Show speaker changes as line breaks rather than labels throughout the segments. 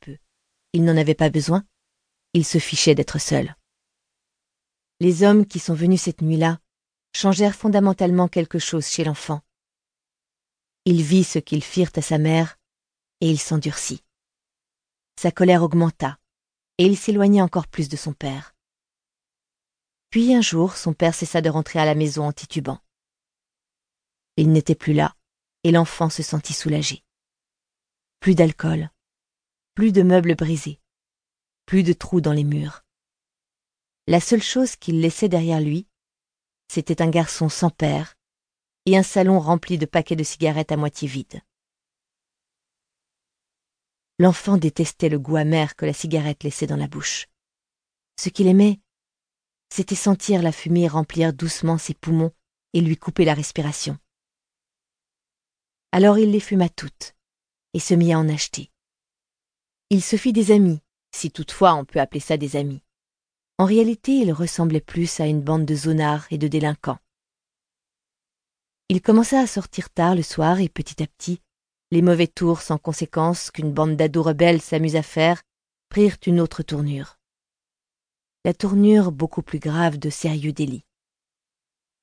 peu. Il n'en avait pas besoin. Il se fichait d'être seul. Les hommes qui sont venus cette nuit-là changèrent fondamentalement quelque chose chez l'enfant. Il vit ce qu'ils firent à sa mère, et il s'endurcit. Sa colère augmenta, et il s'éloigna encore plus de son père. Puis un jour, son père cessa de rentrer à la maison en titubant. Il n'était plus là, et l'enfant se sentit soulagé. Plus d'alcool, plus de meubles brisés, plus de trous dans les murs. La seule chose qu'il laissait derrière lui, c'était un garçon sans père et un salon rempli de paquets de cigarettes à moitié vides. L'enfant détestait le goût amer que la cigarette laissait dans la bouche. Ce qu'il aimait, c'était sentir la fumée remplir doucement ses poumons et lui couper la respiration. Alors il les fuma toutes et se mit à en acheter. Il se fit des amis, si toutefois on peut appeler ça des amis. En réalité, il ressemblait plus à une bande de zonards et de délinquants. Il commença à sortir tard le soir et petit à petit, les mauvais tours sans conséquence qu'une bande d'ados rebelles s'amuse à faire prirent une autre tournure. La tournure beaucoup plus grave de sérieux délits.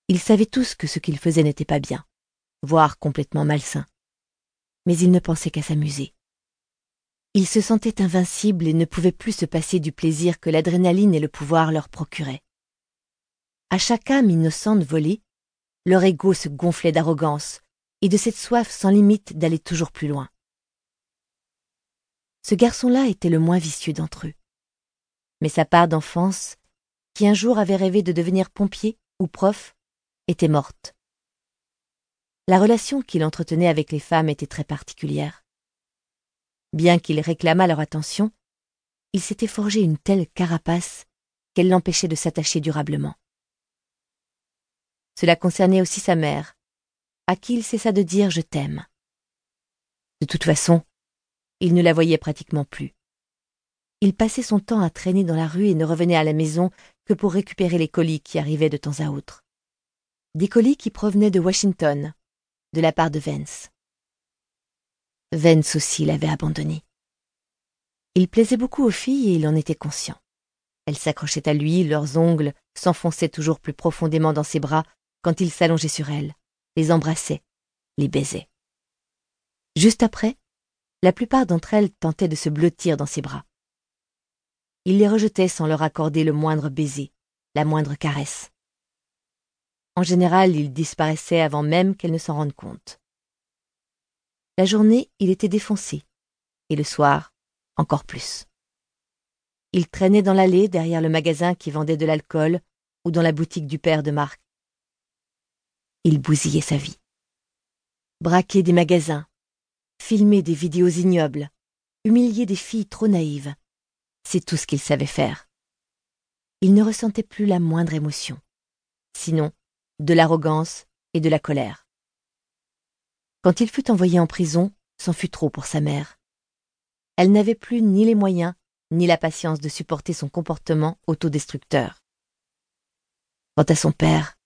Ils savaient tous que ce qu'ils faisaient n'était pas bien, voire complètement malsain. Mais ils ne pensaient qu'à s'amuser. Ils se sentaient invincibles et ne pouvaient plus se passer du plaisir que l'adrénaline et le pouvoir leur procuraient. À chaque âme innocente volée, leur ego se gonflait d'arrogance et de cette soif sans limite d'aller toujours plus loin. Ce garçon-là était le moins vicieux d'entre eux. Mais sa part d'enfance, qui un jour avait rêvé de devenir pompier ou prof, était morte. La relation qu'il entretenait avec les femmes était très particulière. Bien qu'il réclamât leur attention, il s'était forgé une telle carapace qu'elle l'empêchait de s'attacher durablement. Cela concernait aussi sa mère, à qui il cessa de dire je t'aime. De toute façon, il ne la voyait pratiquement plus. Il passait son temps à traîner dans la rue et ne revenait à la maison que pour récupérer les colis qui arrivaient de temps à autre. Des colis qui provenaient de Washington, de la part de Vance. Vance aussi l'avait abandonné. Il plaisait beaucoup aux filles et il en était conscient. Elles s'accrochaient à lui, leurs ongles s'enfonçaient toujours plus profondément dans ses bras quand il s'allongeait sur elles, les embrassait, les baisait. Juste après, la plupart d'entre elles tentaient de se blottir dans ses bras. Il les rejetait sans leur accorder le moindre baiser, la moindre caresse. En général, il disparaissait avant même qu'elles ne s'en rendent compte. La journée, il était défoncé, et le soir, encore plus. Il traînait dans l'allée derrière le magasin qui vendait de l'alcool ou dans la boutique du père de Marc il bousillait sa vie. Braquer des magasins, filmer des vidéos ignobles, humilier des filles trop naïves, c'est tout ce qu'il savait faire. Il ne ressentait plus la moindre émotion, sinon de l'arrogance et de la colère. Quand il fut envoyé en prison, c'en fut trop pour sa mère. Elle n'avait plus ni les moyens ni la patience de supporter son comportement autodestructeur. Quant à son père,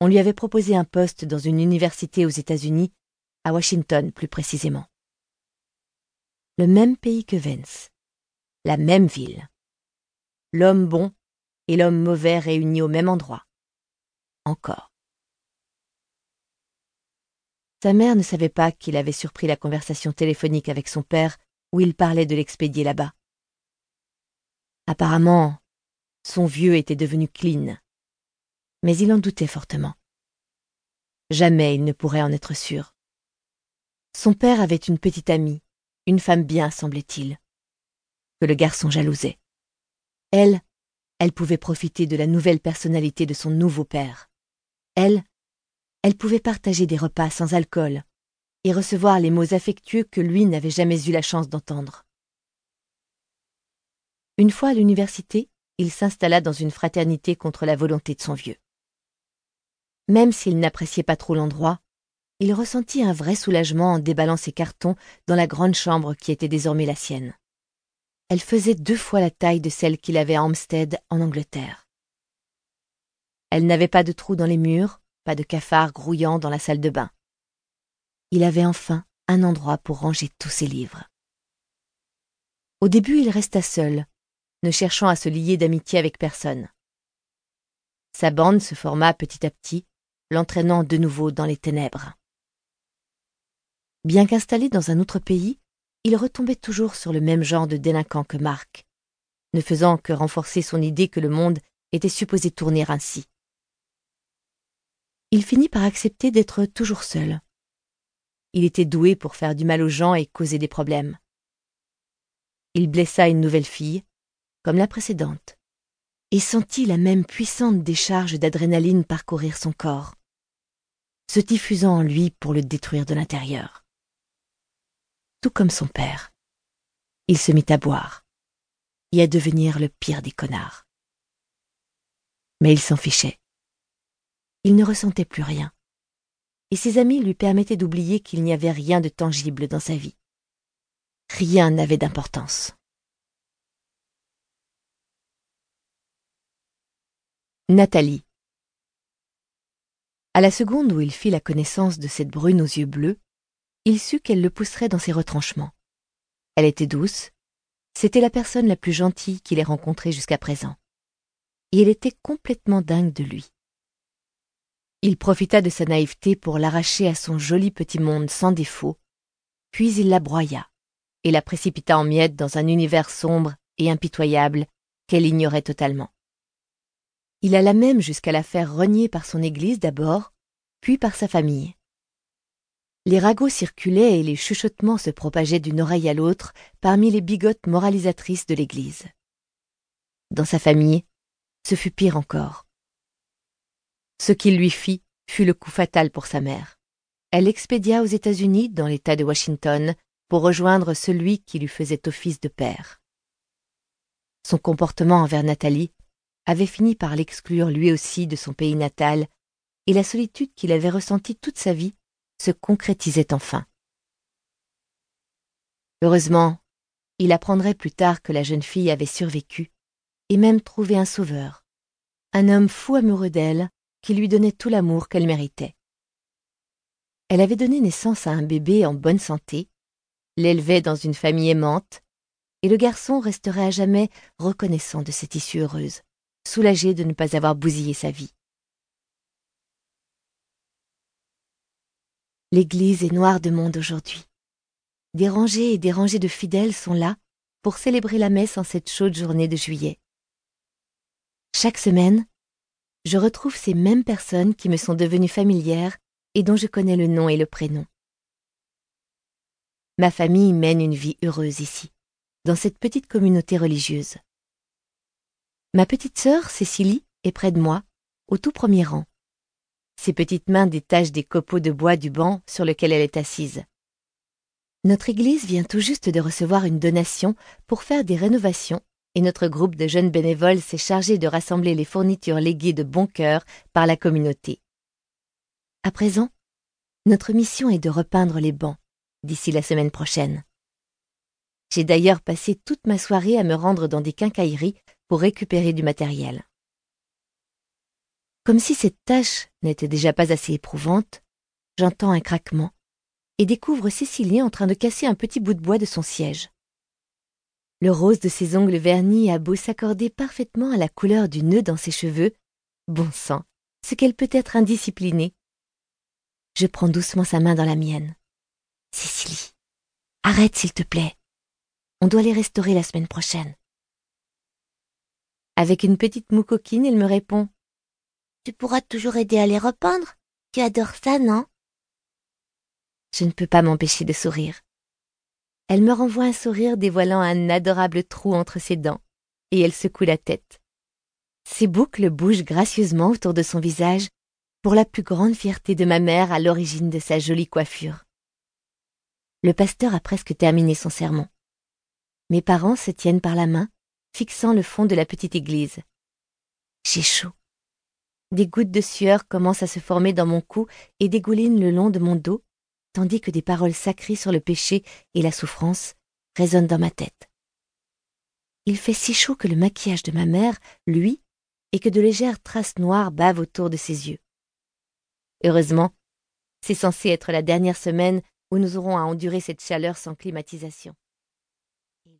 on lui avait proposé un poste dans une université aux États-Unis, à Washington plus précisément. Le même pays que Vance, la même ville. L'homme bon et l'homme mauvais réunis au même endroit. Encore. Sa mère ne savait pas qu'il avait surpris la conversation téléphonique avec son père où il parlait de l'expédier là-bas. Apparemment, son vieux était devenu clean mais il en doutait fortement. Jamais il ne pourrait en être sûr. Son père avait une petite amie, une femme bien, semblait-il, que le garçon jalousait. Elle, elle pouvait profiter de la nouvelle personnalité de son nouveau père. Elle, elle pouvait partager des repas sans alcool et recevoir les mots affectueux que lui n'avait jamais eu la chance d'entendre. Une fois à l'université, il s'installa dans une fraternité contre la volonté de son vieux. Même s'il n'appréciait pas trop l'endroit, il ressentit un vrai soulagement en déballant ses cartons dans la grande chambre qui était désormais la sienne. Elle faisait deux fois la taille de celle qu'il avait à Hampstead, en Angleterre. Elle n'avait pas de trous dans les murs, pas de cafards grouillant dans la salle de bain. Il avait enfin un endroit pour ranger tous ses livres. Au début, il resta seul, ne cherchant à se lier d'amitié avec personne. Sa bande se forma petit à petit, l'entraînant de nouveau dans les ténèbres. Bien qu'installé dans un autre pays, il retombait toujours sur le même genre de délinquant que Marc, ne faisant que renforcer son idée que le monde était supposé tourner ainsi. Il finit par accepter d'être toujours seul. Il était doué pour faire du mal aux gens et causer des problèmes. Il blessa une nouvelle fille, comme la précédente, et sentit la même puissante décharge d'adrénaline parcourir son corps, se diffusant en lui pour le détruire de l'intérieur. Tout comme son père, il se mit à boire et à devenir le pire des connards. Mais il s'en fichait. Il ne ressentait plus rien, et ses amis lui permettaient d'oublier qu'il n'y avait rien de tangible dans sa vie. Rien n'avait d'importance. Nathalie. À la seconde où il fit la connaissance de cette brune aux yeux bleus, il sut qu'elle le pousserait dans ses retranchements. Elle était douce, c'était la personne la plus gentille qu'il ait rencontrée jusqu'à présent. Et elle était complètement dingue de lui. Il profita de sa naïveté pour l'arracher à son joli petit monde sans défaut, puis il la broya et la précipita en miettes dans un univers sombre et impitoyable qu'elle ignorait totalement. Il alla même jusqu'à la faire renier par son église d'abord, puis par sa famille. Les ragots circulaient et les chuchotements se propageaient d'une oreille à l'autre parmi les bigotes moralisatrices de l'église. Dans sa famille, ce fut pire encore. Ce qu'il lui fit fut le coup fatal pour sa mère. Elle expédia aux États-Unis, dans l'État de Washington, pour rejoindre celui qui lui faisait office de père. Son comportement envers Nathalie avait fini par l'exclure lui aussi de son pays natal, et la solitude qu'il avait ressentie toute sa vie se concrétisait enfin. Heureusement, il apprendrait plus tard que la jeune fille avait survécu, et même trouvé un sauveur, un homme fou amoureux d'elle, qui lui donnait tout l'amour qu'elle méritait. Elle avait donné naissance à un bébé en bonne santé, l'élevait dans une famille aimante, et le garçon resterait à jamais reconnaissant de cette issue heureuse, soulagé de ne pas avoir bousillé sa vie. L'église est noire de monde aujourd'hui. Des rangées et des rangées de fidèles sont là pour célébrer la messe en cette chaude journée de juillet. Chaque semaine, je retrouve ces mêmes personnes qui me sont devenues familières et dont je connais le nom et le prénom. Ma famille mène une vie heureuse ici, dans cette petite communauté religieuse. Ma petite sœur, Cécilie, est près de moi, au tout premier rang. Ses petites mains détachent des copeaux de bois du banc sur lequel elle est assise. Notre église vient tout juste de recevoir une donation pour faire des rénovations et notre groupe de jeunes bénévoles s'est chargé de rassembler les fournitures léguées de bon cœur par la communauté. À présent, notre mission est de repeindre les bancs, d'ici la semaine prochaine. J'ai d'ailleurs passé toute ma soirée à me rendre dans des quincailleries pour récupérer du matériel. Comme si cette tâche n'était déjà pas assez éprouvante, j'entends un craquement et découvre Cécilie en train de casser un petit bout de bois de son siège. Le rose de ses ongles vernis a beau s'accorder parfaitement à la couleur du nœud dans ses cheveux, bon sang, ce qu'elle peut être indisciplinée. Je prends doucement sa main dans la mienne. Cécilie, arrête s'il te plaît. On doit les restaurer la semaine prochaine. Avec une petite moue coquine, il me répond Tu pourras toujours aider à les repeindre. Tu adores ça, non? Je ne peux pas m'empêcher de sourire. Elle me renvoie un sourire dévoilant un adorable trou entre ses dents, et elle secoue la tête. Ses boucles bougent gracieusement autour de son visage, pour la plus grande fierté de ma mère à l'origine de sa jolie coiffure. Le pasteur a presque terminé son sermon. Mes parents se tiennent par la main, fixant le fond de la petite église. J'ai chaud. Des gouttes de sueur commencent à se former dans mon cou et dégoulinent le long de mon dos, tandis que des paroles sacrées sur le péché et la souffrance résonnent dans ma tête. Il fait si chaud que le maquillage de ma mère, lui, et que de légères traces noires bavent autour de ses yeux. Heureusement, c'est censé être la dernière semaine où nous aurons à endurer cette chaleur sans climatisation.